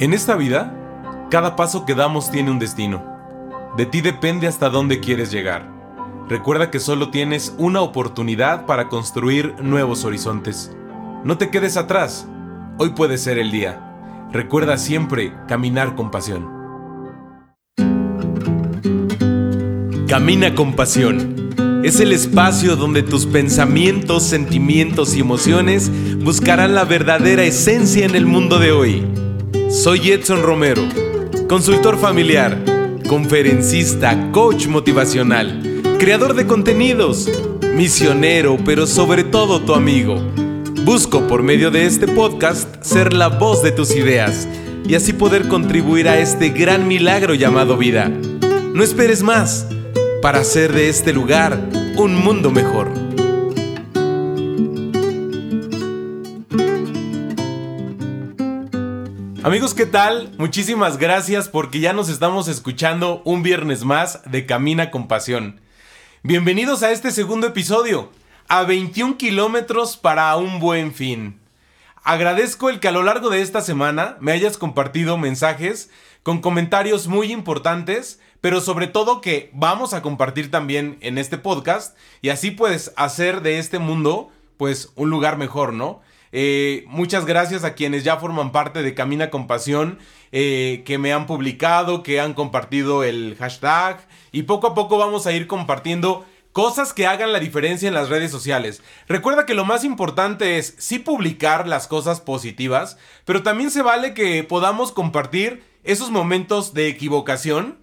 En esta vida, cada paso que damos tiene un destino. De ti depende hasta dónde quieres llegar. Recuerda que solo tienes una oportunidad para construir nuevos horizontes. No te quedes atrás. Hoy puede ser el día. Recuerda siempre caminar con pasión. Camina con pasión. Es el espacio donde tus pensamientos, sentimientos y emociones buscarán la verdadera esencia en el mundo de hoy. Soy Edson Romero, consultor familiar, conferencista, coach motivacional, creador de contenidos, misionero, pero sobre todo tu amigo. Busco por medio de este podcast ser la voz de tus ideas y así poder contribuir a este gran milagro llamado vida. No esperes más para hacer de este lugar un mundo mejor. Amigos, ¿qué tal? Muchísimas gracias porque ya nos estamos escuchando un viernes más de Camina con Pasión. Bienvenidos a este segundo episodio, a 21 kilómetros para un buen fin. Agradezco el que a lo largo de esta semana me hayas compartido mensajes con comentarios muy importantes, pero sobre todo que vamos a compartir también en este podcast y así puedes hacer de este mundo pues un lugar mejor, ¿no? Eh, muchas gracias a quienes ya forman parte de Camina con Pasión, eh, que me han publicado, que han compartido el hashtag y poco a poco vamos a ir compartiendo cosas que hagan la diferencia en las redes sociales. Recuerda que lo más importante es sí publicar las cosas positivas, pero también se vale que podamos compartir esos momentos de equivocación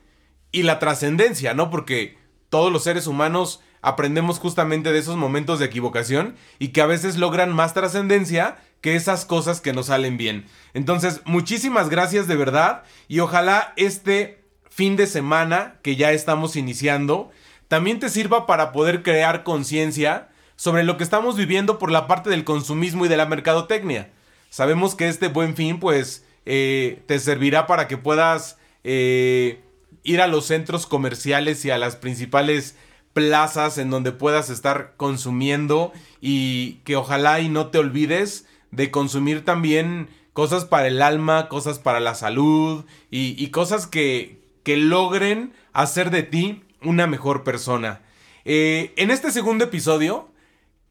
y la trascendencia, ¿no? Porque todos los seres humanos aprendemos justamente de esos momentos de equivocación y que a veces logran más trascendencia que esas cosas que nos salen bien. Entonces, muchísimas gracias de verdad y ojalá este fin de semana que ya estamos iniciando también te sirva para poder crear conciencia sobre lo que estamos viviendo por la parte del consumismo y de la mercadotecnia. Sabemos que este buen fin pues eh, te servirá para que puedas eh, ir a los centros comerciales y a las principales plazas en donde puedas estar consumiendo y que ojalá y no te olvides de consumir también cosas para el alma, cosas para la salud y, cosas que, que, logren hacer de ti una mejor persona. Eh, en este segundo episodio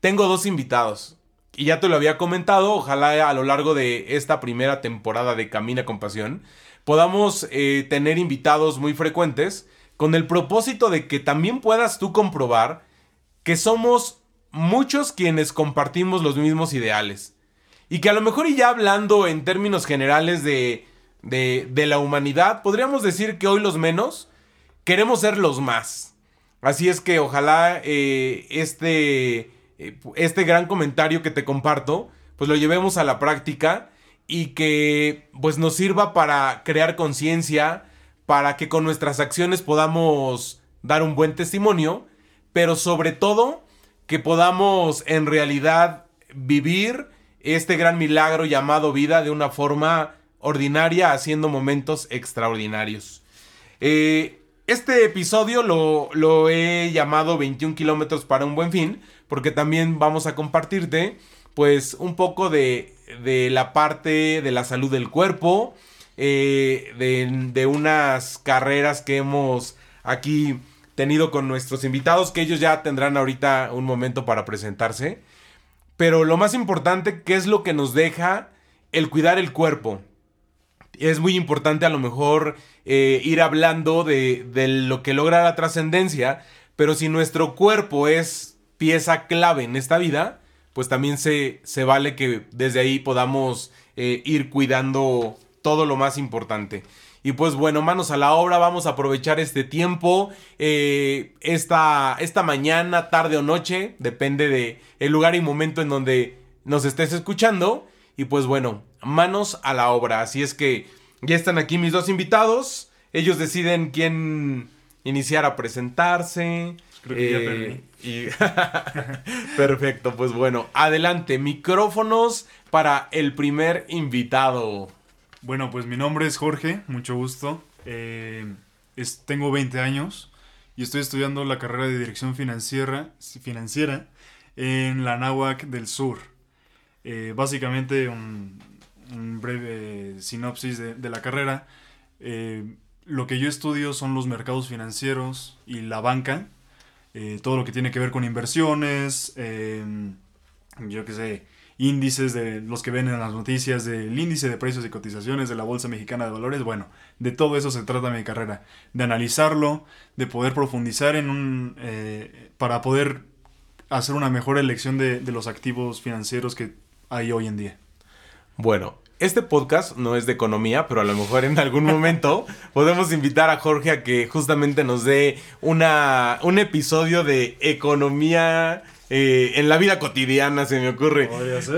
tengo dos invitados y ya te lo había comentado, ojalá a lo largo de esta primera temporada de Camina con Pasión podamos eh, tener invitados muy frecuentes con el propósito de que también puedas tú comprobar que somos muchos quienes compartimos los mismos ideales. Y que a lo mejor y ya hablando en términos generales de, de, la humanidad, podríamos decir que hoy los menos queremos ser los más. Así es que ojalá eh, este, eh, este gran comentario que te comparto, pues lo llevemos a la práctica y que pues nos sirva para crear conciencia, para que con nuestras acciones podamos dar un buen testimonio, pero sobre todo que podamos en realidad vivir este gran milagro llamado vida de una forma ordinaria, haciendo momentos extraordinarios. Eh, este episodio lo, he llamado 21 kilómetros para un buen fin, porque también vamos a compartirte pues un poco de la parte de la salud del cuerpo, eh, de, unas carreras que hemos aquí tenido con nuestros invitados, que ellos ya tendrán ahorita un momento para presentarse. Pero lo más importante, ¿qué es lo que nos deja el cuidar el cuerpo? Es muy importante a lo mejor eh, ir hablando de, de lo que logra la trascendencia, pero si nuestro cuerpo es pieza clave en esta vida, pues también se, se vale que desde ahí podamos eh, ir cuidando todo lo más importante. Y pues bueno, manos a la obra, vamos a aprovechar este tiempo, eh, esta, esta mañana, tarde o noche, depende de el lugar y momento en donde nos estés escuchando. Y pues bueno, manos a la obra. Así es que ya están aquí mis dos invitados. Ellos deciden quién iniciar a presentarse. Eh, y... Perfecto, pues bueno, adelante, micrófonos para el primer invitado. Bueno, pues mi nombre es Jorge, mucho gusto. Eh, tengo 20 años y estoy estudiando la carrera de Dirección Financiera, en la NAWAC del Sur. Eh, básicamente un breve sinopsis de, la carrera. Eh, lo que yo estudio son los mercados financieros y la banca. Eh, todo lo que tiene que ver con inversiones, yo qué sé, índices de los que ven en las noticias, del índice de precios y cotizaciones de la Bolsa Mexicana de Valores. Bueno, de todo eso se trata mi carrera. De analizarlo, de poder profundizar en un... Eh, para poder hacer una mejor elección de, de los activos financieros que hay hoy en día. Bueno, este podcast no es de economía, pero a lo mejor en algún momento podemos invitar a Jorge a que justamente nos dé una, un episodio de economía eh, en la vida cotidiana, se me ocurre.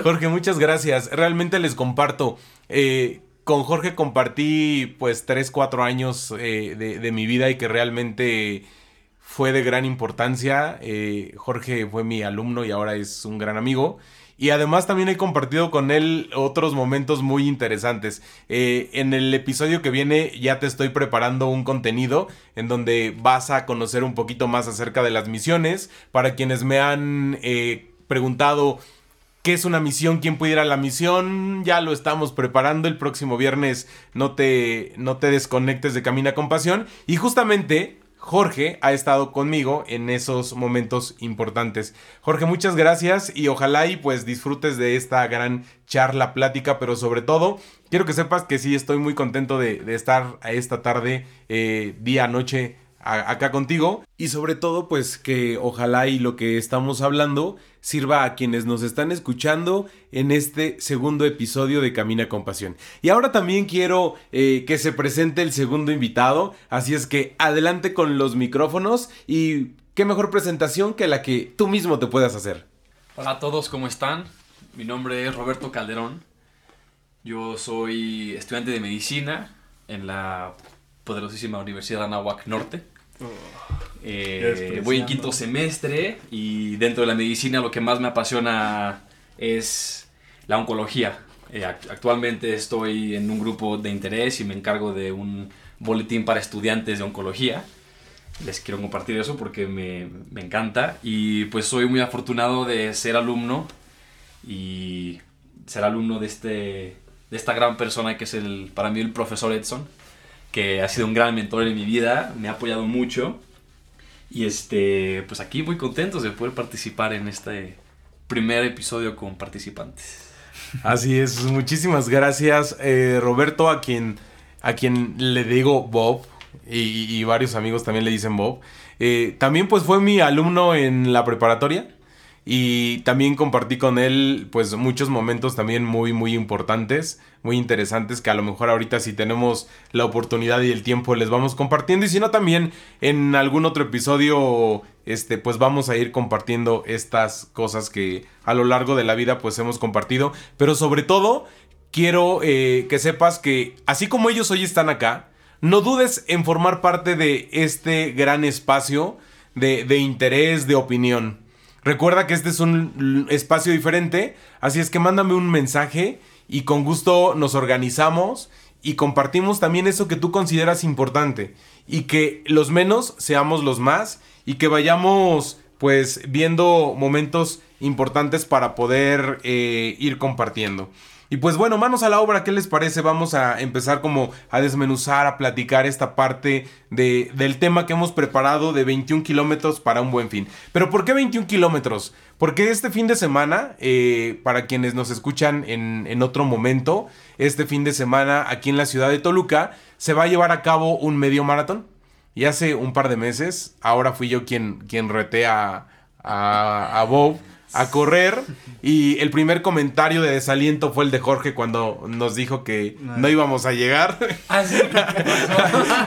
Jorge, muchas gracias. Realmente les comparto. Eh, con Jorge compartí pues 3, 4 años eh, de, de, mi vida y que realmente fue de gran importancia. Jorge fue mi alumno y ahora es un gran amigo. Y además también he compartido con él otros momentos muy interesantes. Eh, en el episodio que viene ya te estoy preparando un contenido en donde vas a conocer un poquito más acerca de las misiones. Para quienes me han eh, preguntado qué es una misión, quién puede ir a la misión, ya lo estamos preparando. El próximo viernes no te, no te desconectes de Camina con Pasión. Y justamente Jorge ha estado conmigo en esos momentos importantes. Jorge, muchas gracias y ojalá y pues disfrutes de esta gran charla, plática, pero sobre todo quiero que sepas que sí estoy muy contento de, estar a esta tarde, eh, día, noche acá contigo y sobre todo pues que ojalá y lo que estamos hablando sirva a quienes nos están escuchando en este segundo episodio de Camina con Pasión. Y ahora también quiero eh, que se presente el segundo invitado, así es que adelante con los micrófonos y qué mejor presentación que la que tú mismo te puedas hacer. Hola a todos, ¿cómo están? Mi nombre es Roberto Calderón. Yo soy estudiante de medicina en la poderosísima Universidad de Anáhuac Norte. Eh, voy en quinto semestre y dentro de la medicina lo que más me apasiona es la oncología. Eh, actualmente estoy en un grupo de interés y me encargo de un boletín para estudiantes de oncología. Les quiero compartir eso porque me, me encanta y pues soy muy afortunado de ser alumno y ser alumno de, este, de esta gran persona que es el, para mí el profesor Edson que ha sido un gran mentor en mi vida, me ha apoyado mucho. Y este, pues aquí muy contentos de poder participar en este primer episodio con participantes. Así es, muchísimas gracias eh, Roberto, a quien, a quien le digo Bob y, varios amigos también le dicen Bob. Eh, también pues fue mi alumno en la preparatoria y también compartí con él pues muchos momentos también muy muy importantes, muy interesantes que a lo mejor ahorita si tenemos la oportunidad y el tiempo les vamos compartiendo y si no también en algún otro episodio este pues vamos a ir compartiendo estas cosas que a lo largo de la vida pues hemos compartido, pero sobre todo quiero eh, que sepas que así como ellos hoy están acá, no dudes en formar parte de este gran espacio de, de interés, de opinión. Recuerda que este es un espacio diferente, así es que mándame un mensaje y con gusto nos organizamos y compartimos también eso que tú consideras importante y que los menos seamos los más y que vayamos pues viendo momentos importantes para poder eh, ir compartiendo. Y pues bueno, manos a la obra, ¿qué les parece? Vamos a empezar como a desmenuzar, a platicar esta parte de, del tema que hemos preparado de 21 kilómetros para un buen fin. Pero ¿por qué 21 kilómetros? Porque este fin de semana, eh, para quienes nos escuchan en, en otro momento, este fin de semana aquí en la ciudad de Toluca se va a llevar a cabo un medio maratón. Y hace un par de meses, ahora fui yo quien, quien reté a, a, a Bob a correr y el primer comentario de desaliento fue el de Jorge cuando nos dijo que no íbamos a llegar. Ah,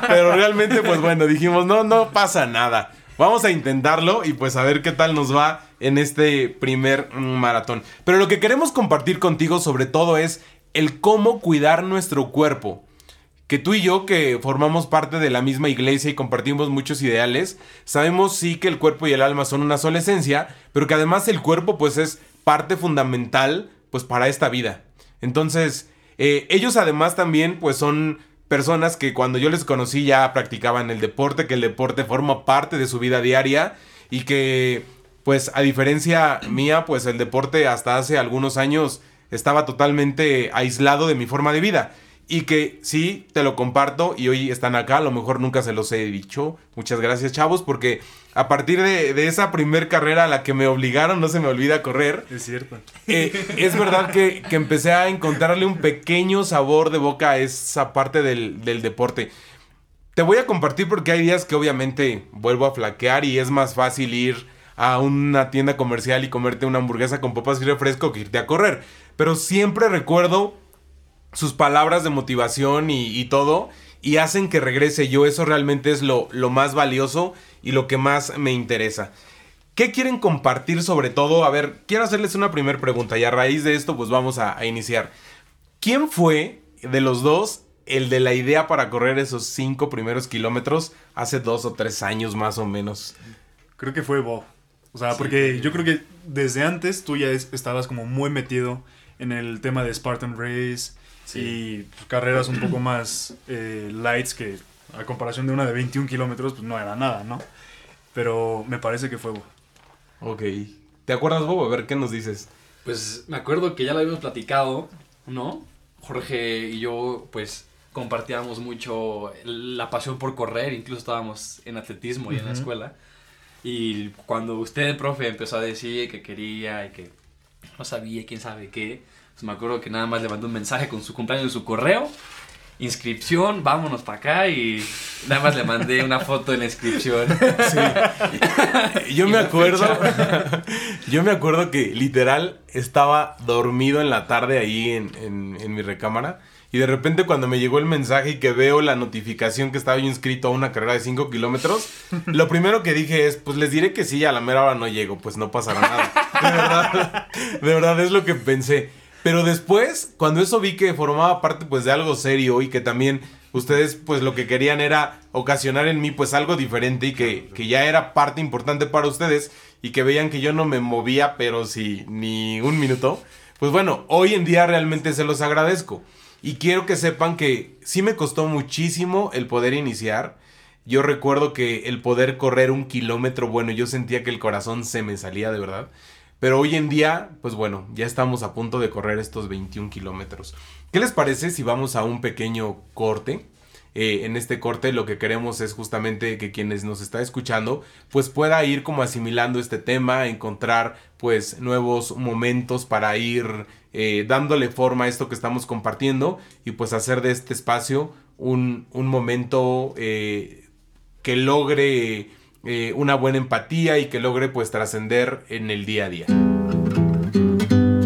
Pero realmente pues bueno, dijimos, no, no pasa nada. Vamos a intentarlo y pues a ver qué tal nos va en este primer maratón. Pero lo que queremos compartir contigo sobre todo es el cómo cuidar nuestro cuerpo que tú y yo, que formamos parte de la misma iglesia y compartimos muchos ideales, sabemos sí que el cuerpo y el alma son una sola esencia, pero que además el cuerpo pues es parte fundamental pues para esta vida. Entonces, eh, ellos además también pues son personas que cuando yo les conocí ya practicaban el deporte, que el deporte forma parte de su vida diaria y que pues a diferencia mía pues el deporte hasta hace algunos años estaba totalmente aislado de mi forma de vida. Y que sí, te lo comparto y hoy están acá, a lo mejor nunca se los he dicho. Muchas gracias chavos, porque a partir de, esa primer carrera a la que me obligaron, no se me olvida correr. Es cierto. Eh, es verdad que, empecé a encontrarle un pequeño sabor de boca a esa parte del, del deporte. Te voy a compartir porque hay días que obviamente vuelvo a flaquear y es más fácil ir a una tienda comercial y comerte una hamburguesa con papas y refresco que irte a correr. Pero siempre recuerdo sus palabras de motivación y, todo y hacen que regrese yo. Eso realmente es lo, lo, más valioso y lo que más me interesa. ¿Qué quieren compartir sobre todo? A ver, quiero hacerles una primera pregunta y a raíz de esto pues vamos a, a iniciar. ¿Quién fue de los dos el de la idea para correr esos cinco primeros kilómetros hace dos o tres años más o menos? Creo que fue Bob. O sea, porque yo creo que desde antes tú ya estabas como muy metido en el tema de Spartan Race y carreras un poco más eh, lights que a comparación de una de 21 kilómetros, pues no era nada, ¿no? Pero me parece que fue Bob. Ok. ¿Te acuerdas, Bobo? A ver, ¿qué nos dices? Pues me acuerdo que ya lo habíamos platicado, ¿no? Jorge y yo, pues compartíamos mucho la pasión por correr, incluso estábamos en atletismo y en la escuela. Y cuando usted, profe, empezó a decir que quería y que no sabía quién sabe qué, me acuerdo que nada más le mandó un mensaje con su cumpleaños en su correo, inscripción, vámonos para acá y nada más le mandé una foto de la inscripción. Sí. Yo me acuerdo, yo me acuerdo que literal estaba dormido en la tarde ahí en, en, en mi recámara y de repente cuando me llegó el mensaje y que veo la notificación que estaba yo inscrito a una carrera de 5 kilómetros, lo primero que dije es, pues les diré que sí, a la mera hora no llego, pues no pasará nada. De verdad, de verdad es lo que pensé. Pero después, cuando eso vi que formaba parte pues de algo serio y que también ustedes pues lo que querían era ocasionar en mí pues algo diferente y que, que ya era parte importante para ustedes y que veían que yo no me movía pero sí ni un minuto, pues bueno, hoy en día realmente se los agradezco. Y quiero que sepan que sí me costó muchísimo el poder iniciar. Yo recuerdo que el poder correr un kilómetro, bueno, yo sentía que el corazón se me salía de verdad. Pero hoy en día, pues bueno, ya estamos a punto de correr estos 21 kilómetros. ¿Qué les parece si vamos a un pequeño corte? Eh, en este corte lo que queremos es justamente que quienes nos está escuchando pues pueda ir como asimilando este tema, encontrar pues nuevos momentos para ir eh, dándole forma a esto que estamos compartiendo y pues hacer de este espacio un, momento eh, que logre una buena empatía y que logre pues trascender en el día a día.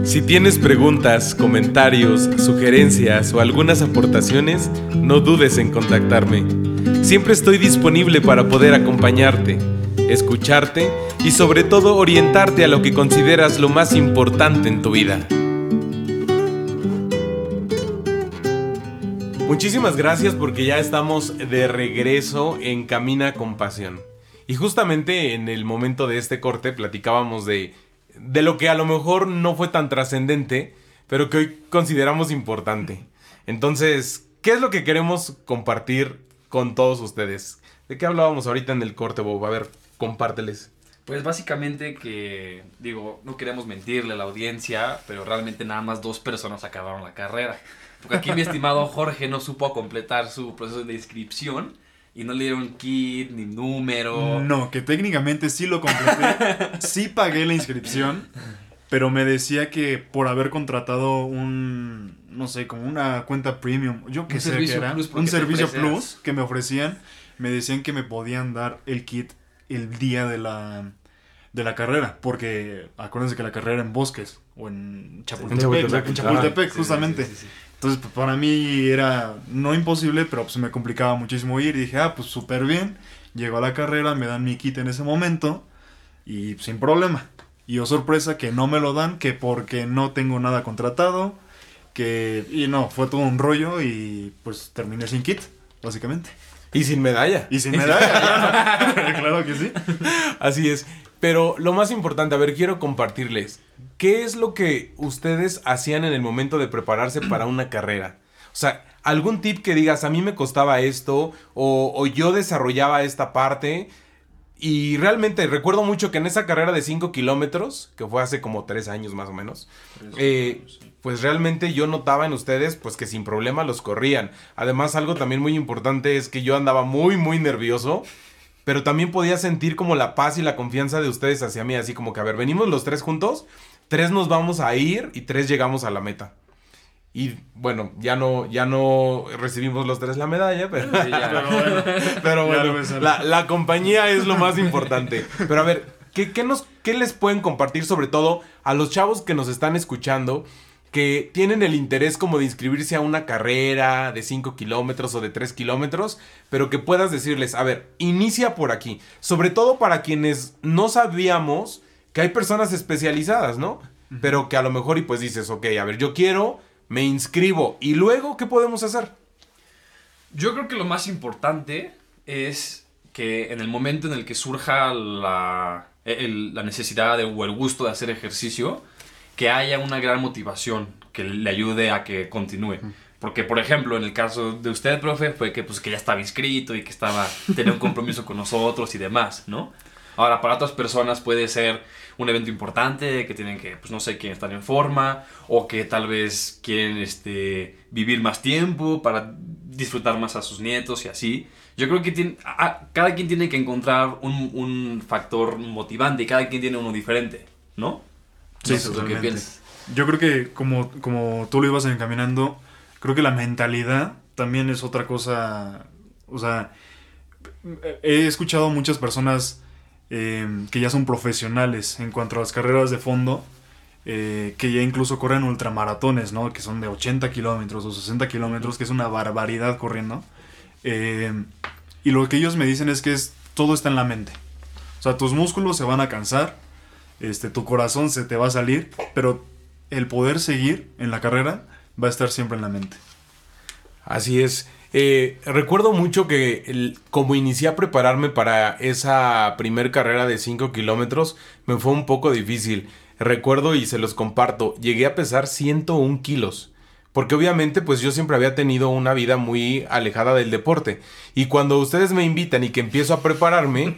Si tienes preguntas, comentarios, sugerencias o algunas aportaciones, no dudes en contactarme. Siempre estoy disponible para poder acompañarte, escucharte y sobre todo orientarte a lo que consideras lo más importante en tu vida. Muchísimas gracias porque ya estamos de regreso en Camina con Pasión. Y justamente en el momento de este corte platicábamos de de lo que a lo mejor no fue tan trascendente, pero que hoy consideramos importante. Entonces, ¿qué es lo que queremos compartir con todos ustedes? ¿De qué hablábamos ahorita en el corte, Bob? A ver, compárteles. Pues básicamente que, digo, no queremos mentirle a la audiencia, pero realmente nada más dos personas acabaron la carrera. Porque aquí mi estimado Jorge no supo completar su proceso de inscripción y no le dieron kit ni número. No, que técnicamente sí lo completé. sí pagué la inscripción. Pero me decía que por haber contratado un, no sé, como una cuenta premium, yo que sé era, un servicio plus que me ofrecían, me decían que me podían dar el kit el día de la, de la carrera, porque acuérdense que la carrera en Bosques o en Chapultepec, en Chapultepec, justamente. Entonces, pues, para mí era no imposible, pero pues me complicaba muchísimo ir. Y dije, ah, pues súper bien. Llego a la carrera, me dan mi kit en ese momento y sin problema. Y oh sorpresa que no me lo dan, que porque no tengo nada contratado, que... Y no, fue todo un rollo y pues terminé sin kit, básicamente. Y sin medalla. Y sin medalla, claro. claro que sí. Así es. Pero lo más importante, a ver, quiero compartirles. ¿Qué es lo que ustedes hacían en el momento de prepararse para una carrera? O sea, algún tip que digas, a mí me costaba esto, o, yo desarrollaba esta parte, y realmente recuerdo mucho que en esa carrera de 5 kilómetros, que fue hace como 3 años más o menos, eh, pues realmente yo notaba en ustedes pues que sin problema los corrían. Además algo también muy importante es que yo andaba muy muy nervioso, pero también podía sentir como la paz y la confianza de ustedes hacia mí, así como que a ver, venimos los tres juntos, tres nos vamos a ir y tres llegamos a la meta. Y bueno, ya no, ya no recibimos los tres la medalla, pero, pero bueno, la, compañía es lo más importante. Pero a ver, ¿qué, nos, ¿qué les pueden compartir sobre todo a los chavos que nos están escuchando? que tienen el interés como de inscribirse a una carrera de 5 kilómetros o de 3 kilómetros, pero que puedas decirles, a ver, inicia por aquí. Sobre todo para quienes no sabíamos que hay personas especializadas, ¿no? Pero que a lo mejor y pues dices, ok, a ver, yo quiero me inscribo. ¿Y luego qué podemos hacer? Yo creo que lo más importante es que en el momento en el que surja la, la necesidad o el gusto de hacer ejercicio, que haya una gran motivación que le ayude a que continúe. Porque, por ejemplo, en el caso de usted, profe, fue que, pues, que ya estaba inscrito y que estaba, tenía un compromiso con nosotros y demás, ¿no? Ahora, para otras personas puede ser un evento importante, que tienen que, pues no sé, quieren estar en forma, o que tal vez quieren este, vivir más tiempo para disfrutar más a sus nietos y así. Yo creo que tiene, cada quien tiene que encontrar un, un, factor motivante y cada quien tiene uno diferente, ¿no? Sí, lo que piensas. Yo creo que como, como tú lo ibas encaminando, creo que la mentalidad también es otra cosa. O sea, he escuchado muchas personas Em, que ya son profesionales en cuanto a las carreras de fondo, eh, que ya incluso corren ultramaratones, ¿no? Que son de 80 kilómetros o 60 kilómetros, que es una barbaridad corriendo. Em, y lo que ellos me dicen es que es, todo está en la mente. O sea, tus músculos se van a cansar, este, tu corazón se te va a salir, pero el poder seguir en la carrera va a estar siempre en la mente. Así es. Eh, recuerdo mucho que como inicié a prepararme para esa primer carrera de 5 kilómetros, me fue un poco difícil. Recuerdo y se los comparto, llegué a pesar 101 kilos. Porque obviamente pues yo siempre había tenido una vida muy alejada del deporte. Y cuando ustedes me invitan y que empiezo a prepararme,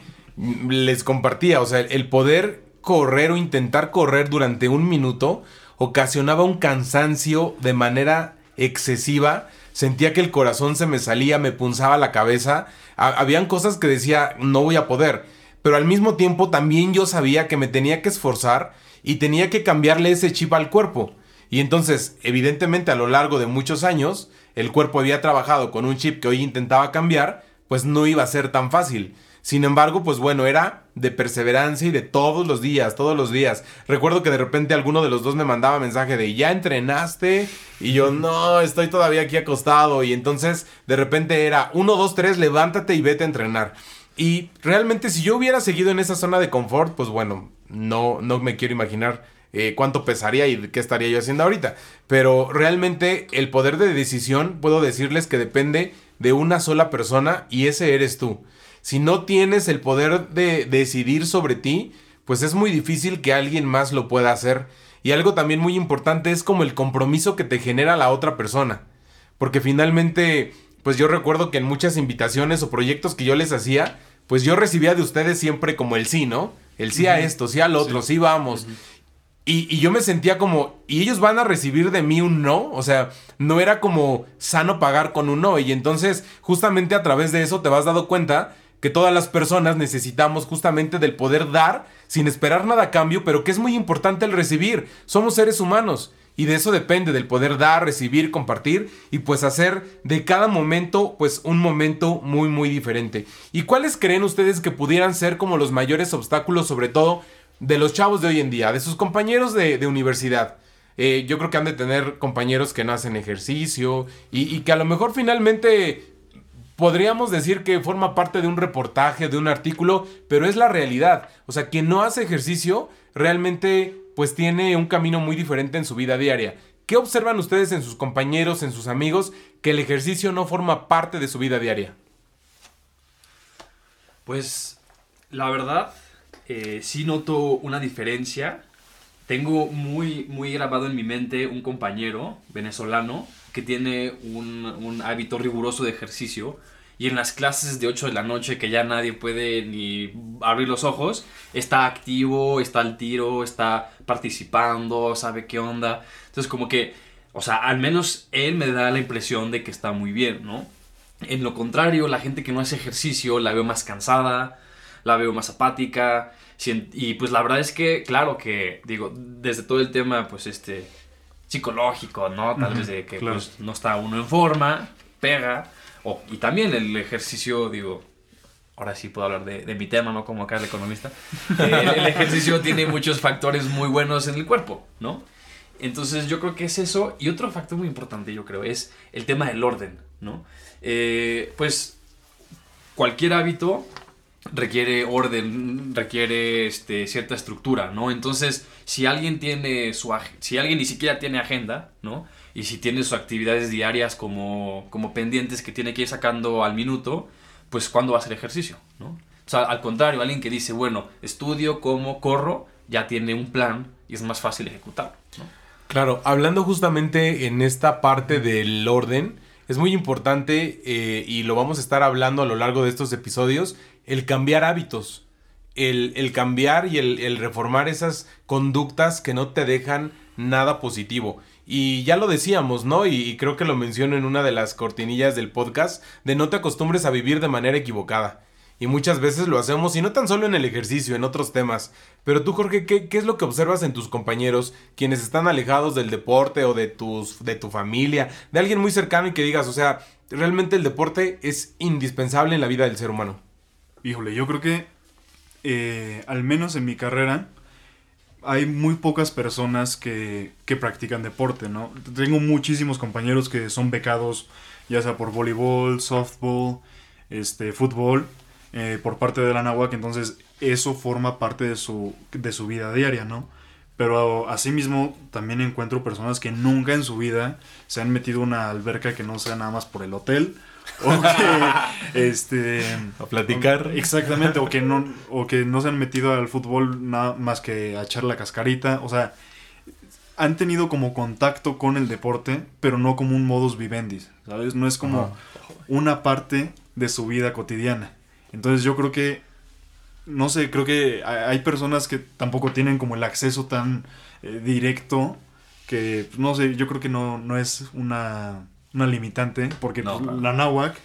les compartía, o sea, el poder correr o intentar correr durante un minuto ocasionaba un cansancio de manera excesiva sentía que el corazón se me salía, me punzaba la cabeza, habían cosas que decía, no voy a poder, pero al mismo tiempo también yo sabía que me tenía que esforzar y tenía que cambiarle ese chip al cuerpo. Y entonces, evidentemente a lo largo de muchos años, el cuerpo había trabajado con un chip que hoy intentaba cambiar, pues no iba a ser tan fácil. Sin embargo, pues bueno, era de perseverancia y de todos los días, todos los días. Recuerdo que de repente alguno de los dos me mandaba mensaje de ya entrenaste y yo no, estoy todavía aquí acostado y entonces de repente era uno, dos, tres, levántate y vete a entrenar. Y realmente si yo hubiera seguido en esa zona de confort, pues bueno, no, no me quiero imaginar eh, cuánto pesaría y qué estaría yo haciendo ahorita. Pero realmente el poder de decisión puedo decirles que depende de una sola persona y ese eres tú si no tienes el poder de decidir sobre ti, pues es muy difícil que alguien más lo pueda hacer. Y algo también muy importante es como el compromiso que te genera la otra persona. Porque finalmente, pues yo recuerdo que en muchas invitaciones o proyectos que yo les hacía, pues yo recibía de ustedes siempre como el sí, ¿no? El sí a esto, sí al otro, sí, vamos. y, y, yo me sentía como, ¿y ellos van a recibir de mí un no? O sea, no era como sano pagar con un no. Y entonces, justamente a través de eso te vas dando cuenta que todas las personas necesitamos justamente del poder dar sin esperar nada a cambio, pero que es muy importante el recibir. Somos seres humanos y de eso depende del poder dar, recibir, compartir y pues hacer de cada momento pues un momento muy muy diferente. ¿Y cuáles creen ustedes que pudieran ser como los mayores obstáculos sobre todo de los chavos de hoy en día, de sus compañeros de, universidad? Eh, yo creo que han de tener compañeros que no hacen ejercicio y, y que a lo mejor finalmente podríamos decir que forma parte de un reportaje, de un artículo, pero es la realidad. O sea, quien no hace ejercicio realmente pues tiene un camino muy diferente en su vida diaria. ¿Qué observan ustedes en sus compañeros, en sus amigos, que el ejercicio no forma parte de su vida diaria? Pues la verdad, eh, sí noto una diferencia. Tengo muy, muy grabado en mi mente un compañero venezolano que tiene un, hábito riguroso de ejercicio y en las clases de 8 de la noche que ya nadie puede ni abrir los ojos, está activo, está al tiro, está participando, sabe qué onda. Entonces como que, o sea, al menos él me da la impresión de que está muy bien, ¿no? En lo contrario, la gente que no hace ejercicio la veo más cansada, la veo más apática. Y pues la verdad es que, claro que, digo, desde todo el tema, pues este, psicológico, ¿no? Tal vez de que pues, no está uno en forma, pega y también el ejercicio, digo, ahora sí puedo hablar de, mi tema, ¿no? Como acá el economista. Eh, el, ejercicio tiene muchos factores muy buenos en el cuerpo, ¿no? Entonces yo creo que es eso. Y otro factor muy importante, yo creo, es el tema del orden, ¿no? Eh, pues cualquier hábito requiere orden, requiere este, cierta estructura, ¿no? Entonces, si alguien tiene su si alguien ni siquiera tiene agenda, ¿no? y si tiene sus actividades diarias como, como pendientes que tiene que ir sacando al minuto, pues ¿cuándo va a hacer ejercicio? ¿no? O sea, al contrario, alguien que dice, bueno, estudio, como, corro, ya tiene un plan y es más fácil ejecutarlo. Claro, hablando justamente en esta parte del orden, es muy importante eh, y lo vamos a estar hablando a lo largo de estos episodios, el cambiar hábitos, el, el cambiar y el, reformar esas conductas que no te dejan nada positivo. Y ya lo decíamos, ¿no? Y, creo que lo menciono en una de las cortinillas del podcast, de no te acostumbres a vivir de manera equivocada. Y muchas veces lo hacemos, y no tan solo en el ejercicio, en otros temas. Pero tú, Jorge, ¿qué, qué es lo que observas en tus compañeros, quienes están alejados del deporte o de, tus, de tu familia, de alguien muy cercano y que digas, o sea, realmente el deporte es indispensable en la vida del ser humano? Híjole, yo creo que, eh, al menos en mi carrera, hay muy pocas personas que, que, practican deporte, ¿no? Tengo muchísimos compañeros que son becados, ya sea por voleibol, softball, este, fútbol, eh, por parte de la Nahuac, entonces eso forma parte de su, de su vida diaria, ¿no? Pero asimismo también encuentro personas que nunca en su vida se han metido una alberca que no sea nada más por el hotel o que este a platicar. exactamente o que no o que no se han metido al fútbol nada más que a echar la cascarita. O sea han tenido como contacto con el deporte pero no como un modus vivendi sabes no es como una parte de su vida cotidiana. Entonces yo creo que no sé creo que hay personas que tampoco tienen como el acceso tan eh, directo que no sé yo creo que no no es una una limitante, porque pues, la Nahuac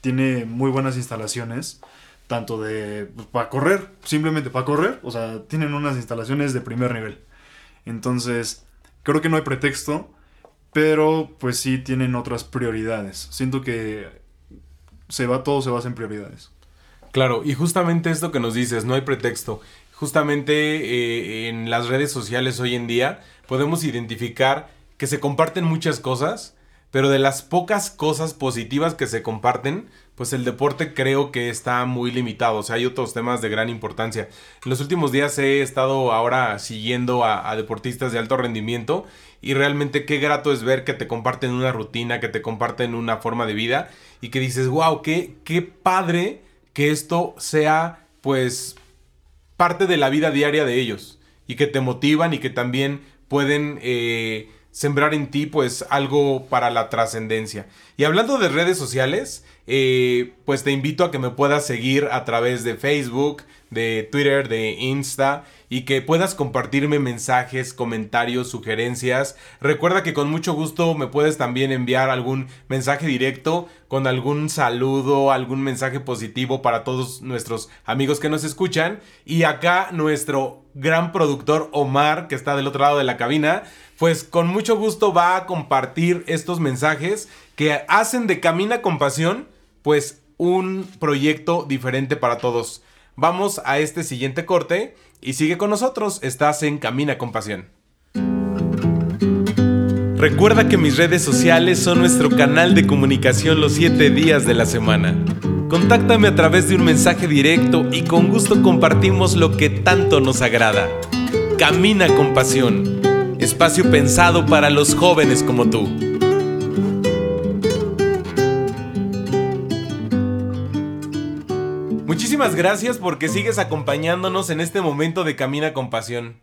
tiene muy buenas instalaciones, tanto de pues, para correr, simplemente para correr, o sea, tienen unas instalaciones de primer nivel. Entonces, creo que no hay pretexto, pero pues sí tienen otras prioridades. Siento que se va todo se basa en prioridades. Claro, y justamente esto que nos dices, no hay pretexto. Justamente eh, en las redes sociales hoy en día podemos identificar que se comparten muchas cosas, pero de las pocas cosas positivas que se comparten, pues el deporte creo que está muy limitado. O sea, hay otros temas de gran importancia. En los últimos días he estado ahora siguiendo a, deportistas de alto rendimiento y realmente qué grato es ver que te comparten una rutina, que te comparten una forma de vida y que dices, wow, qué, qué padre que esto sea pues parte de la vida diaria de ellos y que te motivan y que también pueden... Eh, sembrar en ti pues algo para la trascendencia. Y hablando de redes sociales, eh, pues te invito a que me puedas seguir a través de Facebook, de Twitter, de Insta y que puedas compartirme mensajes, comentarios, sugerencias. Recuerda que con mucho gusto me puedes también enviar algún mensaje directo con algún saludo, algún mensaje positivo para todos nuestros amigos que nos escuchan. Y acá nuestro gran productor Omar, que está del otro lado de la cabina, pues con mucho gusto va a compartir estos mensajes que hacen de Camina con Pasión, pues un proyecto diferente para todos. Vamos a este siguiente corte y sigue con nosotros, estás en Camina con Pasión. Recuerda que mis redes sociales son nuestro canal de comunicación los 7 días de la semana. Contáctame a través de un mensaje directo y con gusto compartimos lo que tanto nos agrada. Camina con Pasión espacio pensado para los jóvenes como tú. Muchísimas gracias porque sigues acompañándonos en este momento de Camina con Pasión.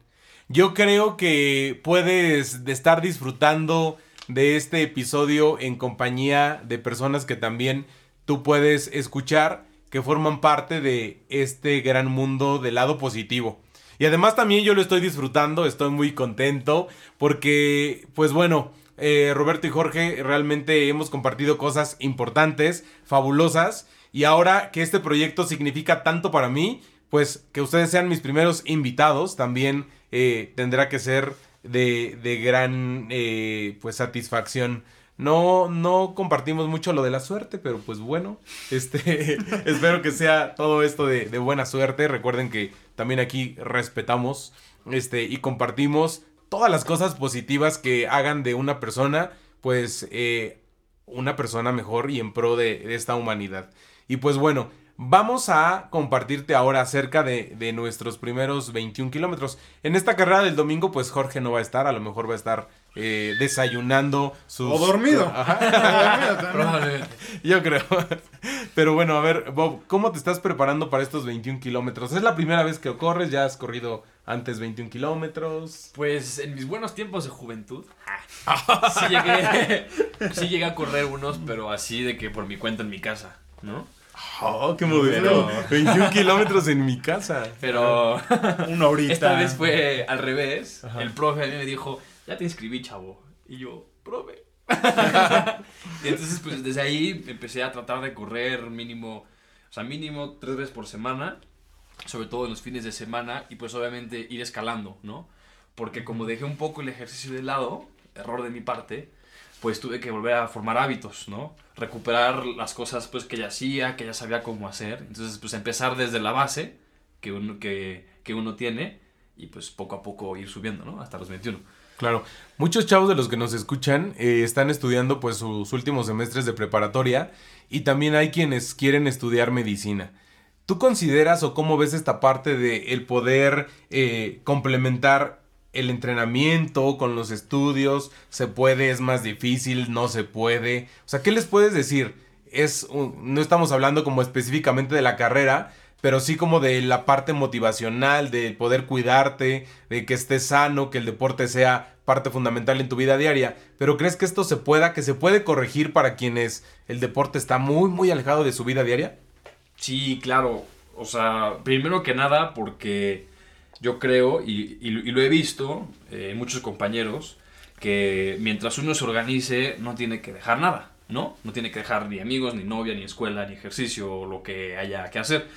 Yo creo que puedes estar disfrutando de este episodio en compañía de personas que también tú puedes escuchar que forman parte de este gran mundo del lado positivo. Y además también yo lo estoy disfrutando, estoy muy contento porque, pues bueno, eh, Roberto y Jorge realmente hemos compartido cosas importantes, fabulosas, y ahora que este proyecto significa tanto para mí, pues que ustedes sean mis primeros invitados también eh, tendrá que ser de, de gran eh, pues satisfacción. No, no compartimos mucho lo de la suerte, pero pues bueno, este, espero que sea todo esto de, de, buena suerte. Recuerden que también aquí respetamos este, y compartimos todas las cosas positivas que hagan de una persona, pues eh, una persona mejor y en pro de, de esta humanidad. Y pues bueno, Vamos a compartirte ahora acerca de, de, nuestros primeros 21 kilómetros. En esta carrera del domingo, pues Jorge no va a estar, a lo mejor va a estar eh, desayunando sus... O dormido. Probablemente. Yo creo. Pero bueno, a ver, Bob, ¿cómo te estás preparando para estos 21 kilómetros? ¿Es la primera vez que corres? ¿Ya has corrido antes 21 kilómetros? Pues en mis buenos tiempos de juventud, sí, llegué, sí llegué a correr unos, pero así de que por mi cuenta en mi casa, ¿no? Oh, qué modelo. 21 kilómetros en mi casa. Pero una horita. Esta vez fue al revés. Ajá. El profe a mí me dijo, ya te inscribí, chavo. Y yo, profe. y entonces, pues desde ahí empecé a tratar de correr mínimo, o sea, mínimo tres veces por semana, sobre todo en los fines de semana, y pues obviamente ir escalando, ¿no? Porque como dejé un poco el ejercicio de lado, error de mi parte, pues tuve que volver a formar hábitos, ¿no? Recuperar las cosas pues que ya hacía, que ya sabía cómo hacer. Entonces, pues empezar desde la base que uno, que, que uno tiene y pues poco a poco ir subiendo, ¿no? Hasta los 21. Claro, muchos chavos de los que nos escuchan eh, están estudiando pues sus últimos semestres de preparatoria y también hay quienes quieren estudiar medicina. ¿Tú consideras o cómo ves esta parte de el poder eh, complementar el entrenamiento con los estudios? ¿Se puede? ¿Es más difícil? ¿No se puede? O sea, ¿qué les puedes decir? Es un, no estamos hablando como específicamente de la carrera, pero sí como de la parte motivacional, de poder cuidarte, de que estés sano, que el deporte sea parte fundamental en tu vida diaria. Pero ¿crees que esto se pueda, que se puede corregir para quienes el deporte está muy, muy alejado de su vida diaria? Sí, claro. O sea, primero que nada porque yo creo, y, lo he visto en eh, muchos compañeros, que mientras uno se organice no tiene que dejar nada, ¿no? No tiene que dejar ni amigos, ni novia, ni escuela, ni ejercicio, o lo que haya que hacer.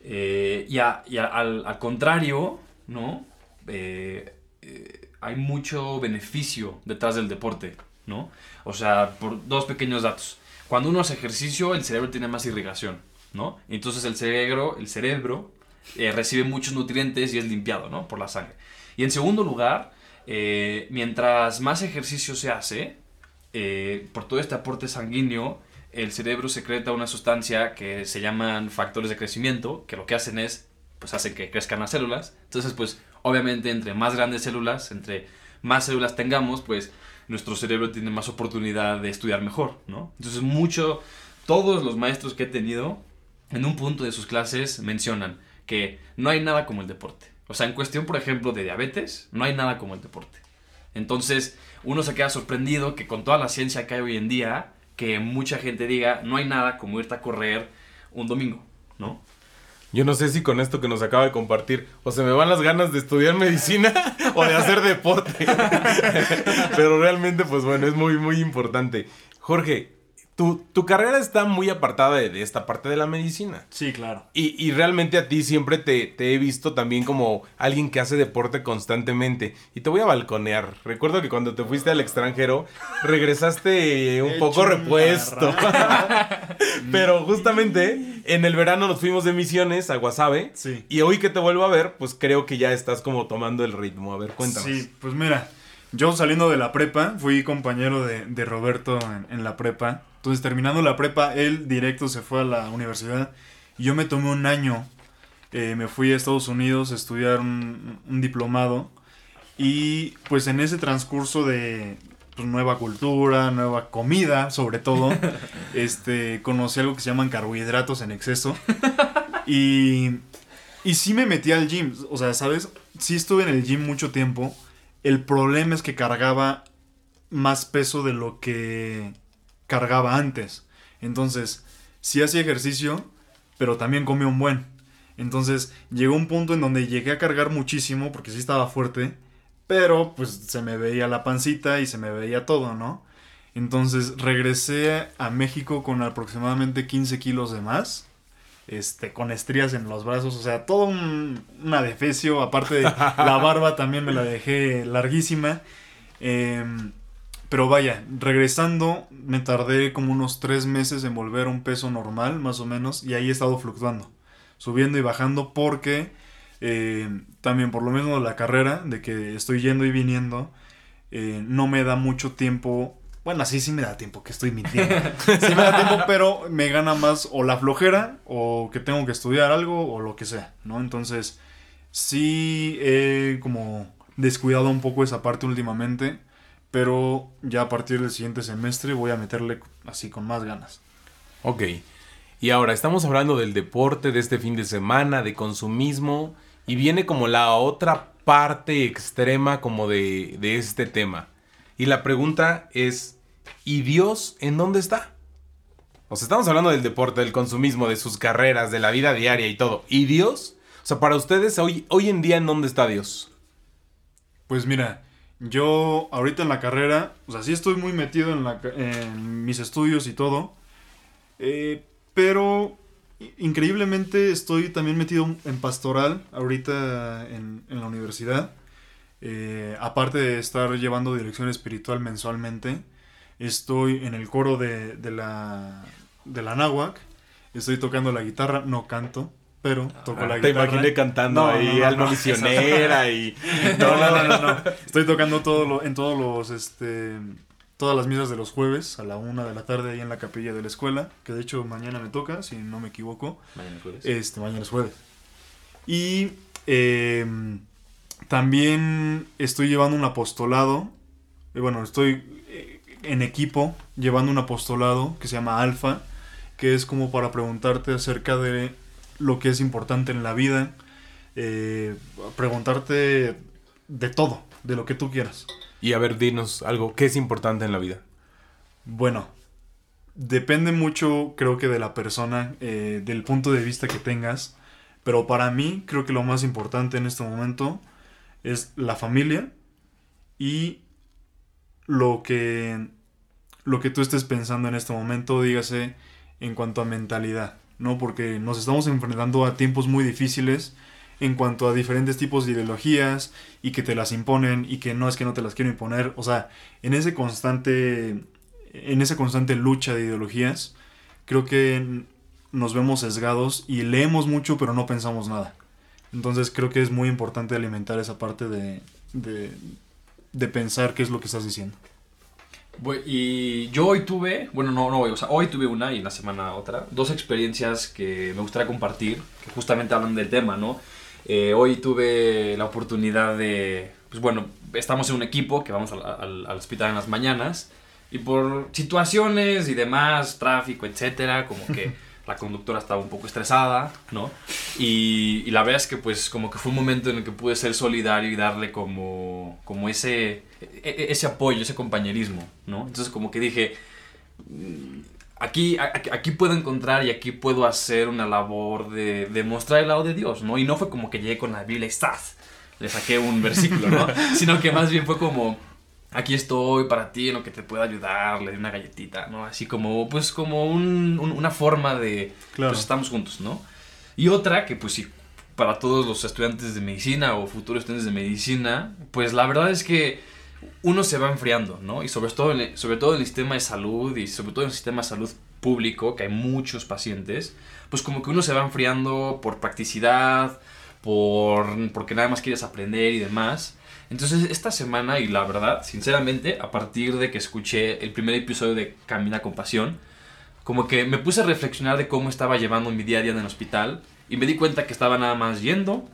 Eh, y, al, contrario, ¿no? Eh, eh, hay mucho beneficio detrás del deporte, ¿no? O sea, por dos pequeños datos. Cuando uno hace ejercicio, el cerebro tiene más irrigación, ¿no? Entonces el cerebro, el cerebro recibe muchos nutrientes y es limpiado, ¿no? Por la sangre. Y en segundo lugar, mientras más ejercicio se hace, por todo este aporte sanguíneo, el cerebro secreta una sustancia que se llaman factores de crecimiento, que lo que hacen es, pues hacen que crezcan las células. Entonces, pues, obviamente, entre más grandes células, entre más células tengamos, pues, nuestro cerebro tiene más oportunidad de estudiar mejor, ¿no? Entonces, mucho, todos los maestros que he tenido, en un punto de sus clases mencionan que no hay nada como el deporte. O sea, en cuestión, por ejemplo, de diabetes, no hay nada como el deporte. Entonces, uno se queda sorprendido que con toda la ciencia que hay hoy en día, que mucha gente diga, no hay nada como irte a correr un domingo, ¿no? Yo no sé si con esto que nos acaba de compartir, o se me van las ganas de estudiar medicina o de hacer deporte. Pero realmente, pues bueno, es muy, muy importante. Jorge, tu, tu, carrera está muy apartada de, de, esta parte de la medicina. Sí, claro. Y, y realmente a ti siempre te, te, he visto también como alguien que hace deporte constantemente. Y te voy a balconear. Recuerdo que cuando te fuiste al extranjero, regresaste un poco repuesto. Pero justamente en el verano nos fuimos de misiones a Guasave. Sí. Y hoy que te vuelvo a ver, pues creo que ya estás como tomando el ritmo. A ver, cuéntanos. Sí, pues mira. Yo saliendo de la prepa, fui compañero de, de Roberto en, en la prepa. Entonces, terminando la prepa, él directo se fue a la universidad. Y yo me tomé un año. Eh, me fui a Estados Unidos a estudiar un, un, diplomado. Y pues en ese transcurso de pues, nueva cultura, nueva comida, sobre todo, este, conocí algo que se llaman carbohidratos en exceso. Y, y sí me metí al gym. O sea, ¿sabes? Sí estuve en el gym mucho tiempo. El problema es que cargaba más peso de lo que cargaba antes. Entonces, sí hacía ejercicio, pero también comía un buen. Entonces llegó un punto en donde llegué a cargar muchísimo porque sí estaba fuerte, pero pues se me veía la pancita y se me veía todo, ¿no? Entonces regresé a México con aproximadamente 15 kilos de más. Este, con estrías en los brazos, o sea, todo un, un adefesio, aparte de la barba también me la dejé larguísima. Em, pero vaya, regresando, me tardé como unos tres meses en volver a un peso normal, más o menos, y ahí he estado fluctuando, subiendo y bajando, porque eh, también por lo mismo la carrera, de que estoy yendo y viniendo, eh, no me da mucho tiempo. Bueno, sí, sí me da tiempo, que estoy mintiendo. Sí me da tiempo, pero me gana más o la flojera, o que tengo que estudiar algo, o lo que sea, ¿no? Entonces, sí he como descuidado un poco esa parte últimamente pero ya a partir del siguiente semestre voy a meterle así con más ganas. Ok. Y ahora estamos hablando del deporte de este fin de semana, de consumismo, y viene como la otra parte extrema como de, de este tema. Y la pregunta es, ¿y Dios en dónde está? O sea, estamos hablando del deporte, del consumismo, de sus carreras, de la vida diaria y todo. ¿Y Dios? O sea, para ustedes, hoy, hoy en día, ¿en dónde está Dios? Pues mira, yo ahorita en la carrera, o sea, sí estoy muy metido en, la, en mis estudios y todo, eh, pero increíblemente estoy también metido en pastoral ahorita en, la universidad. Eh, aparte de estar llevando dirección espiritual mensualmente, estoy en el coro de, de la, de la náhuac, estoy tocando la guitarra, no canto, pero toco la Te guitarra. imaginé cantando No, ahí no, no, alma misionera y... No, no, no, no, no. Estoy tocando todo lo- en todos los, este, todas las misas de los jueves a la una de la tarde ahí en la capilla de la escuela, que de hecho mañana me toca, si no me equivoco. Mañana jueves. Este, mañana es jueves. Y eh, también estoy llevando un apostolado. eh, bueno, estoy eh, en equipo llevando un apostolado que se llama Alfa, que es como para preguntarte acerca de lo que es importante en la vida, eh, preguntarte de todo, de lo que tú quieras. Y a ver, dinos algo, ¿qué es importante en la vida? Bueno, depende mucho, creo que de la persona, eh, del punto de vista que tengas. Pero para mí, creo que lo más importante en este momento es la familia y lo que, lo que tú estés pensando en este momento, dígase, en cuanto a mentalidad, ¿no? Porque nos estamos enfrentando a tiempos muy difíciles en cuanto a diferentes tipos de ideologías y que te las imponen y que no es que no te las quiero imponer, o sea, en ese constante en esa constante lucha de ideologías, creo que nos vemos sesgados y leemos mucho pero no pensamos nada. Entonces creo que es muy importante alimentar esa parte de, de, de pensar qué es lo que estás diciendo. Y yo hoy tuve, bueno, no, no hoy, o sea, hoy tuve una y la semana otra, dos experiencias que me gustaría compartir, que justamente hablan del tema, ¿no? Eh, hoy tuve la oportunidad de, pues bueno, estamos en un equipo que vamos al, al- al hospital en las mañanas y por situaciones y demás, tráfico, etcétera, como que la conductora estaba un poco estresada, ¿no? Y, la verdad es que pues como que fue un momento en el que pude ser solidario y darle como, como ese, e- e- ese apoyo, ese compañerismo, ¿no? Entonces como que dije, mm, aquí, aquí puedo encontrar y aquí puedo hacer una labor de, de mostrar el lado de Dios, ¿no? Y no fue como que llegué con la Biblia y ¡zas! le saqué un versículo, ¿no? Sino que más bien fue como, aquí estoy para ti en lo que te pueda ayudar, le di una galletita, ¿no? Así como, pues como un- un- una forma de, Claro. pues estamos juntos, ¿no? Y otra que pues sí, para todos los estudiantes de medicina o futuros estudiantes de medicina, pues la verdad es que uno se va enfriando, ¿no? Y sobre todo, en sobre todo en el sistema de salud y sobre todo en el sistema de salud público, que hay muchos pacientes, pues como que uno se va enfriando por practicidad, por, porque nada más quieres aprender y demás. Entonces esta semana, y la verdad, sinceramente, a partir de que escuché el primer episodio de Camina con Pasión, como que me puse a reflexionar de cómo estaba llevando mi día a día en el hospital y me di cuenta que estaba nada más yendo,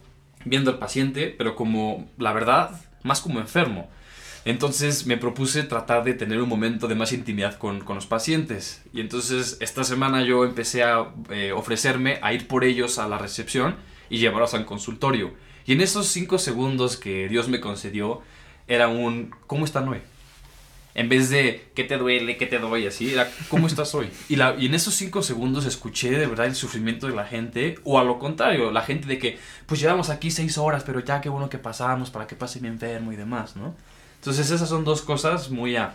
viendo al paciente, pero como, la verdad, más como enfermo. Entonces me propuse tratar de tener un momento de más intimidad con, los pacientes. Y entonces esta semana yo empecé a eh, ofrecerme a ir por ellos a la recepción y llevarlos al consultorio. Y en esos cinco segundos que Dios me concedió, era un, ¿cómo están hoy? En vez de qué te duele, qué te doy, así, era cómo estás hoy. Y, la, y en esos cinco segundos escuché de verdad el sufrimiento de la gente, o a lo contrario, la gente de que, pues llevamos aquí seis horas, pero ya qué bueno que pasamos para que pase mi enfermo y demás, ¿no? Entonces esas son dos cosas muy a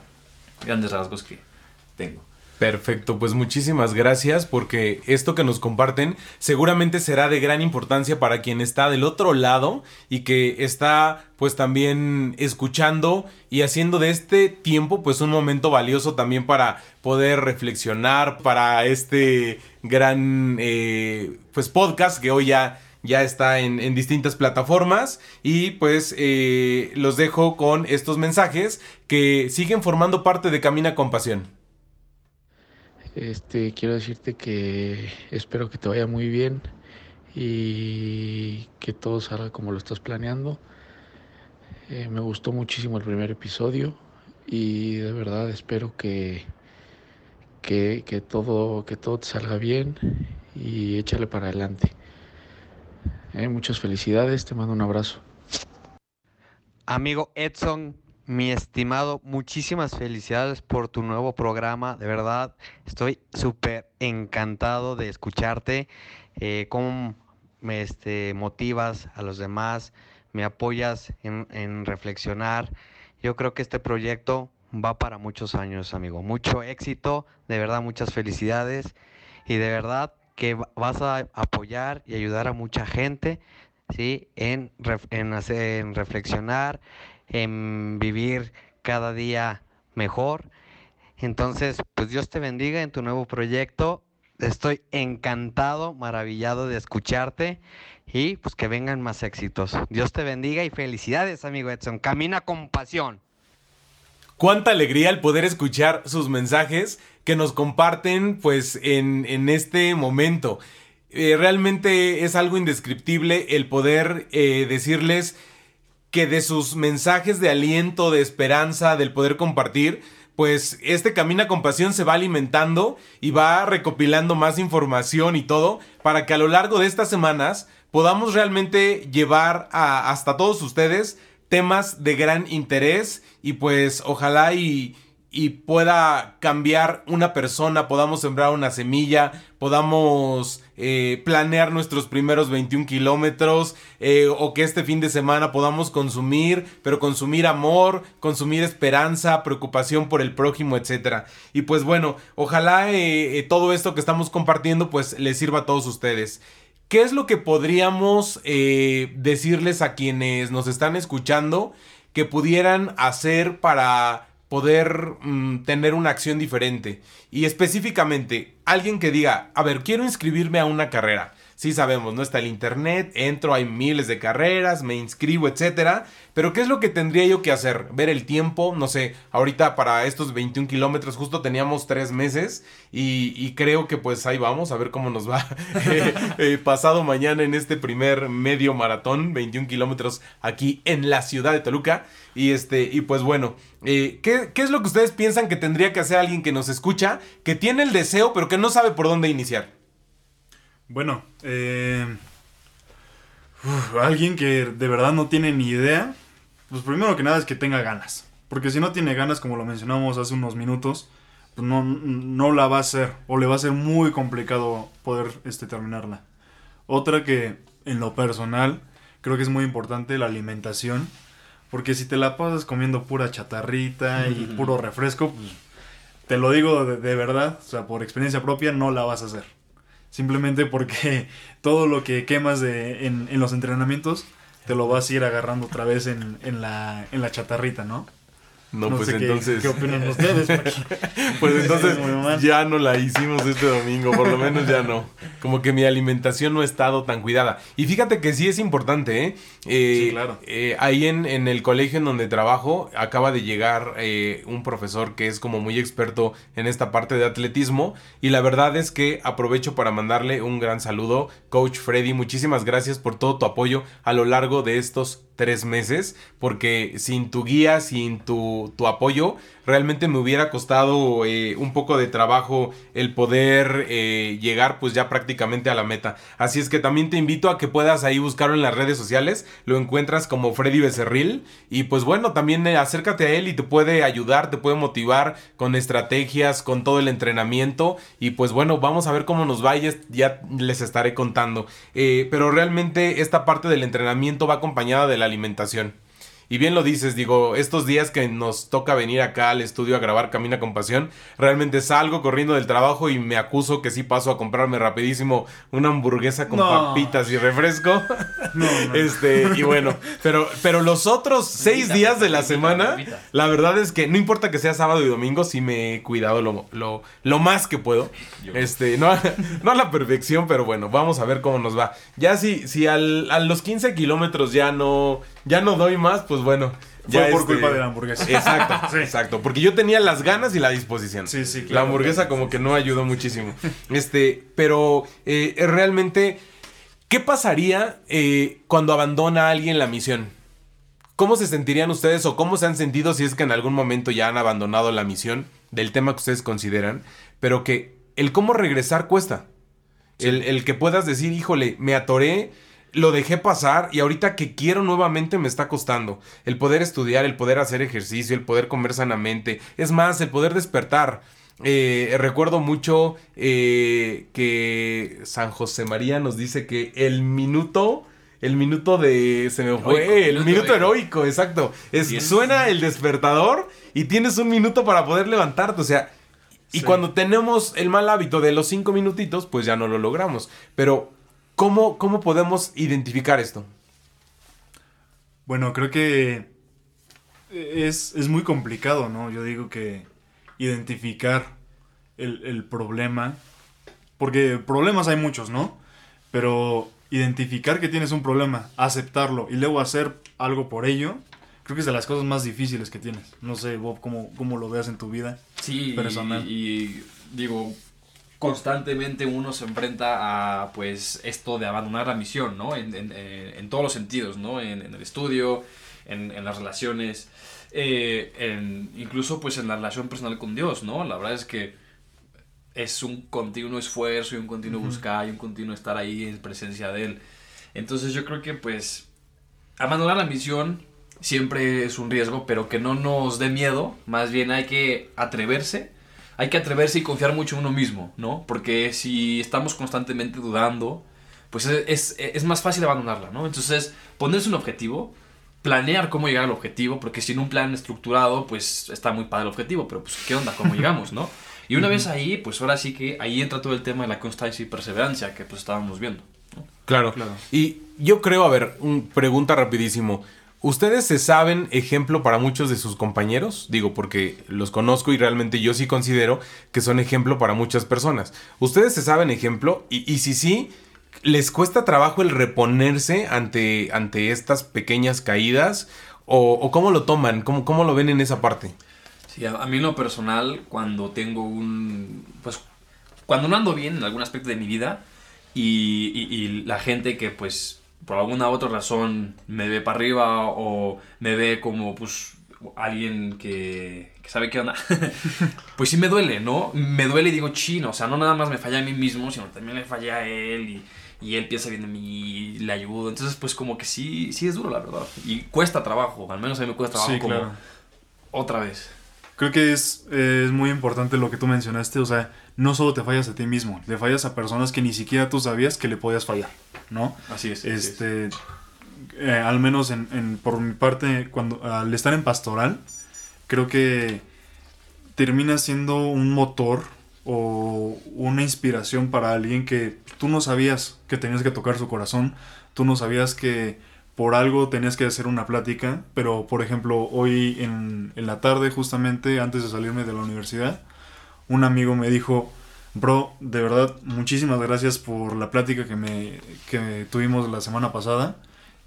grandes rasgos que tengo. Perfecto, pues muchísimas gracias porque esto que nos comparten seguramente será de gran importancia para quien está del otro lado y que está pues también escuchando y haciendo de este tiempo pues un momento valioso también para poder reflexionar para este gran eh, pues podcast que hoy ya ya está en, distintas plataformas y pues eh, los dejo con estos mensajes que siguen formando parte de Camina con Pasión. Este, quiero decirte que espero que te vaya muy bien y que todo salga como lo estás planeando. Eh, me gustó muchísimo el primer episodio y de verdad espero que, que, todo, que todo te salga bien y échale para adelante. Eh, muchas felicidades, te mando un abrazo. Amigo Edson, mi estimado, muchísimas felicidades por tu nuevo programa. De verdad, estoy súper encantado de escucharte, eh, cómo me este, motivas a los demás, me apoyas en, en reflexionar. Yo creo que este proyecto va para muchos años, amigo. Mucho éxito, de verdad, muchas felicidades y de verdad que vas a apoyar y ayudar a mucha gente, ¿sí? En, en, hacer, en reflexionar, en vivir cada día mejor. Entonces, pues Dios te bendiga en tu nuevo proyecto. Estoy encantado, maravillado de escucharte y pues que vengan más éxitos. Dios te bendiga y felicidades, amigo Edson. Camina con pasión. Cuánta alegría el poder escuchar sus mensajes que nos comparten pues en, en este momento. Eh, realmente es algo indescriptible el poder eh, decirles que de sus mensajes de aliento, de esperanza, del poder compartir, pues este Camina con Pasión se va alimentando y va recopilando más información y todo para que a lo largo de estas semanas podamos realmente llevar a, hasta todos ustedes temas de gran interés y pues ojalá y, y pueda cambiar una persona, podamos sembrar una semilla, podamos eh, planear nuestros primeros 21 kilómetros eh, o que este fin de semana podamos consumir, pero consumir amor, consumir esperanza, preocupación por el prójimo, etc. Y pues bueno, ojalá eh, todo esto que estamos compartiendo pues les sirva a todos ustedes. ¿Qué es lo que podríamos decirles a quienes nos están escuchando que pudieran hacer para poder mm, tener una acción diferente. Y específicamente, alguien que diga, a ver, quiero inscribirme a una carrera. Sí sabemos, no está el internet, entro, hay miles de carreras, me inscribo, etcétera. Pero ¿qué es lo que tendría yo que hacer? Ver el tiempo, no sé, ahorita para estos 21 kilómetros justo teníamos tres meses y, creo que pues ahí vamos a ver cómo nos va eh, eh, pasado mañana en este primer medio maratón, 21 kilómetros aquí en la ciudad de Toluca. Y este, y pues bueno, eh, ¿qué, ¿qué es lo que ustedes piensan que tendría que hacer alguien que nos escucha, que tiene el deseo pero que no sabe por dónde iniciar? Bueno, eh, alguien que de verdad no tiene ni idea, pues primero que nada es que tenga ganas. Porque si no tiene ganas, como lo mencionamos hace unos minutos, pues no, no la va a hacer. O le va a ser muy complicado poder este, terminarla. Otra que en lo personal creo que es muy importante la alimentación. Porque si te la pasas comiendo pura chatarrita y puro refresco, pues, te lo digo de, de verdad, o sea, por experiencia propia, no la vas a hacer. Simplemente porque todo lo que quemas de, en, en los entrenamientos te lo vas a ir agarrando otra vez en, en, la, en la chatarrita, ¿no? No, pues entonces. Qué, opinan ustedes? pues entonces ya no la hicimos este domingo, por lo menos ya no. Como que mi alimentación no ha estado tan cuidada. Y fíjate que sí es importante, ¿eh? eh sí, claro. Eh, ahí en, en, el colegio en donde trabajo, acaba de llegar eh, un profesor que es como muy experto en esta parte de atletismo. Y la verdad es que aprovecho para mandarle un gran saludo, Coach Freddy. Muchísimas gracias por todo tu apoyo a lo largo de estos tres meses, porque sin tu guía, sin tu, tu apoyo, realmente me hubiera costado eh, un poco de trabajo el poder eh, llegar pues ya prácticamente a la meta. Así es que también te invito a que puedas ahí buscarlo en las redes sociales, lo encuentras como Freddy Becerril y pues bueno, también eh, acércate a él y te puede ayudar, te puede motivar con estrategias, con todo el entrenamiento y pues bueno, vamos a ver cómo nos va y ya les estaré contando. pero realmente esta parte del entrenamiento va acompañada de la alimentación. Y bien lo dices, digo, estos días que nos toca venir acá al estudio a grabar Camina con Pasión, realmente salgo corriendo del trabajo y me acuso que sí paso a comprarme rapidísimo una hamburguesa con papitas y refresco. No, Este, y bueno, pero, pero los otros seis días de la semana, la verdad es que no importa que sea sábado y domingo, sí me he cuidado lo, lo, lo más que puedo. Este, no, no a la perfección, pero bueno, vamos a ver cómo nos va. Ya si, si al, a los 15 kilómetros ya no ya no doy más, pues bueno. Ya Fue por este, culpa de la hamburguesa. Exacto, exacto. Porque yo tenía las ganas y la disposición. Sí, sí, claro. La hamburguesa como que no ayudó muchísimo. Este, pero eh, realmente, ¿qué pasaría eh, cuando abandona a alguien la misión? ¿Cómo se sentirían ustedes o cómo se han sentido si es que en algún momento ya han abandonado la misión del tema que ustedes consideran? Pero que el cómo regresar cuesta. El, el que puedas decir, híjole, me atoré lo dejé pasar y ahorita que quiero nuevamente me está costando. El poder estudiar, el poder hacer ejercicio, el poder comer sanamente. Es más, el poder despertar. Eh, recuerdo mucho eh, que San José María nos dice que el minuto... El minuto de. Se me fue. el minuto, heroico. exacto. Es, suena el despertador y tienes un minuto para poder levantarte. O sea. Y cuando tenemos el mal hábito de los cinco minutitos, pues ya no lo logramos. Pero ¿Cómo, podemos identificar esto? Bueno, creo que es, muy complicado, ¿no? Yo digo que identificar el, problema, porque problemas hay muchos, ¿no? Pero identificar que tienes un problema, aceptarlo y luego hacer algo por ello, creo que es de las cosas más difíciles que tienes. No sé, Bob, cómo, cómo lo veas en tu vida sí, personal. y digo, constantemente uno se enfrenta a pues esto de abandonar la misión, ¿no? En, en, eh, todos los sentidos, ¿no? En, el estudio, en, las relaciones, eh, incluso pues en la relación personal con Dios, ¿no? La verdad es que es un continuo esfuerzo y un continuo buscar y un continuo estar ahí en presencia de Él. Entonces yo creo que pues abandonar la misión siempre es un riesgo, pero que no nos dé miedo, más bien hay que atreverse hay que atreverse y confiar mucho en uno mismo, ¿no? Porque si estamos constantemente dudando, pues es, más fácil abandonarla, ¿no? Entonces, ponerse un objetivo, planear cómo llegar al objetivo, porque sin un plan estructurado, pues está muy padre el objetivo, pero pues ¿qué onda? ¿Cómo llegamos, no? Y una vez ahí, pues ahora sí que ahí entra todo el tema de la constancia y perseverancia que pues estábamos viendo. Claro, claro. Y yo creo, a ver, un, pregunta rapidísimo. ¿Ustedes se saben ejemplo para muchos de sus compañeros? Digo, porque los conozco y realmente yo sí considero que son ejemplo para muchas personas. ¿Ustedes se saben ejemplo? Y, si sí, ¿les cuesta trabajo el reponerse ante, ante estas pequeñas caídas? ¿O, cómo lo toman? ¿Cómo, ¿Cómo lo ven en esa parte? Sí, a, mí en lo personal, cuando tengo un... Pues cuando no ando bien en algún aspecto de mi vida y, y la gente que pues por alguna otra razón me ve para arriba o me ve como pues alguien que, que sabe qué onda, pues sí me duele, ¿no? Me duele y digo, chino, o sea, no nada más me falla a mí mismo, sino también le falla a él y, y él piensa bien de mí y le ayudo. Entonces, pues como que sí, sí es duro, la verdad. Y cuesta trabajo, al menos a mí me cuesta trabajo como otra vez. Creo que es, es muy importante lo que tú mencionaste, o sea, no solo te fallas a ti mismo, le fallas a personas que ni siquiera tú sabías que le podías fallar, ¿no? Así es. Este, eh, al menos en, por mi parte, cuando al estar en pastoral, creo que termina siendo un motor o una inspiración para alguien que tú no sabías que tenías que tocar su corazón, tú no sabías que por algo tenías que hacer una plática, pero por ejemplo hoy en, en la tarde justamente antes de salirme de la universidad, un amigo me dijo, bro, de verdad, muchísimas gracias por la plática que, me, que tuvimos la semana pasada.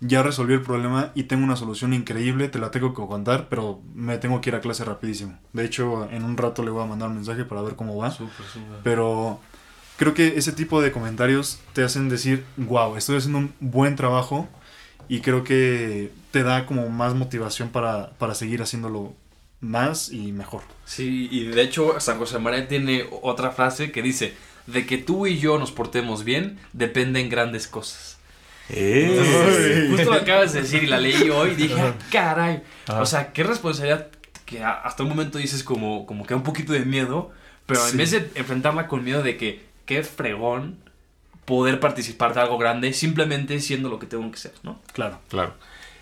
Ya resolví el problema y tengo una solución increíble, te la tengo que contar, pero me tengo que ir a clase rapidísimo. De hecho, en un rato le voy a mandar un mensaje para ver cómo va. Pero creo que ese tipo de comentarios te hacen decir, wow, estoy haciendo un buen trabajo y creo que te da como más motivación para, para seguir haciéndolo más y mejor. Sí, y de hecho San José María tiene otra frase que dice, de que tú y yo nos portemos bien dependen grandes cosas. Eh. Justo lo acabas de decir y la leí hoy y dije. "Ah, caray. Ajá. O sea, qué responsabilidad que a- hasta un momento dices como, como que da un poquito de miedo, pero en Sí. vez de enfrentarla con miedo de que qué fregón poder participar de algo grande simplemente siendo lo que tengo que ser, ¿no? Claro. Claro.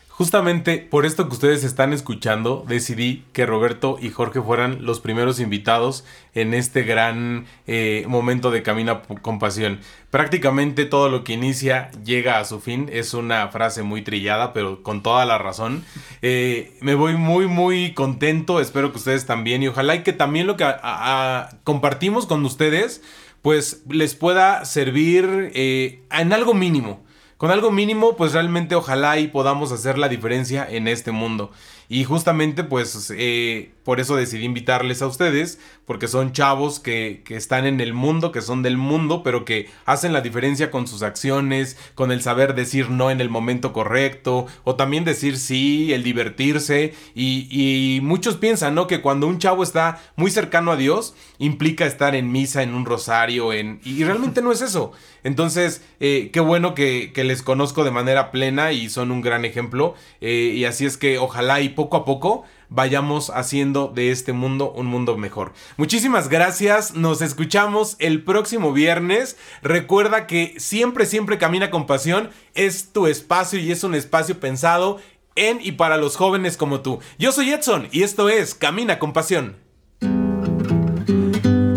Justamente por esto que ustedes están escuchando, decidí que Roberto y Jorge fueran los primeros invitados en este gran eh, momento de Camina con Pasión. Prácticamente todo lo que inicia llega a su fin. Es una frase muy trillada, pero con toda la razón. Eh, me voy muy, muy contento. Espero que ustedes también. Y ojalá y que también lo que a- a- compartimos con ustedes, pues les pueda servir eh, en algo mínimo. Con algo mínimo, pues realmente ojalá y podamos hacer la diferencia en este mundo. Y justamente, pues eh, por eso decidí invitarles a ustedes, porque son chavos que, que están en el mundo, que son del mundo, pero que hacen la diferencia con sus acciones, con el saber decir no en el momento correcto, o también decir sí, el divertirse. Y, y muchos piensan, ¿no? Que cuando un chavo está muy cercano a Dios, implica estar en misa, en un rosario, en... y realmente no es eso. Entonces, eh, qué bueno que, que les conozco de manera plena y son un gran ejemplo. eh, y así es que ojalá y poco a poco vayamos haciendo de este mundo un mundo mejor. Muchísimas gracias, nos escuchamos el próximo viernes. Recuerda que siempre, siempre camina con pasión. Es tu espacio y es un espacio pensado en y para los jóvenes como tú. Yo soy Edson y esto es Camina con pasión.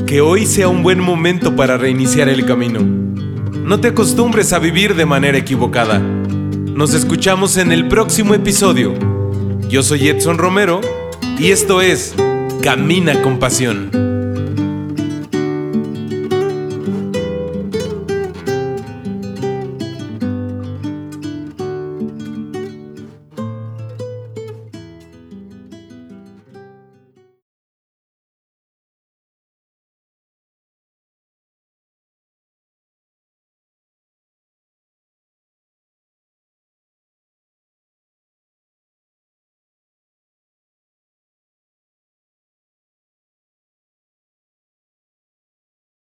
Que hoy sea un buen momento para reiniciar el camino. No te acostumbres a vivir de manera equivocada. Nos escuchamos en el próximo episodio. Yo soy Edson Romero y esto es Camina con Pasión.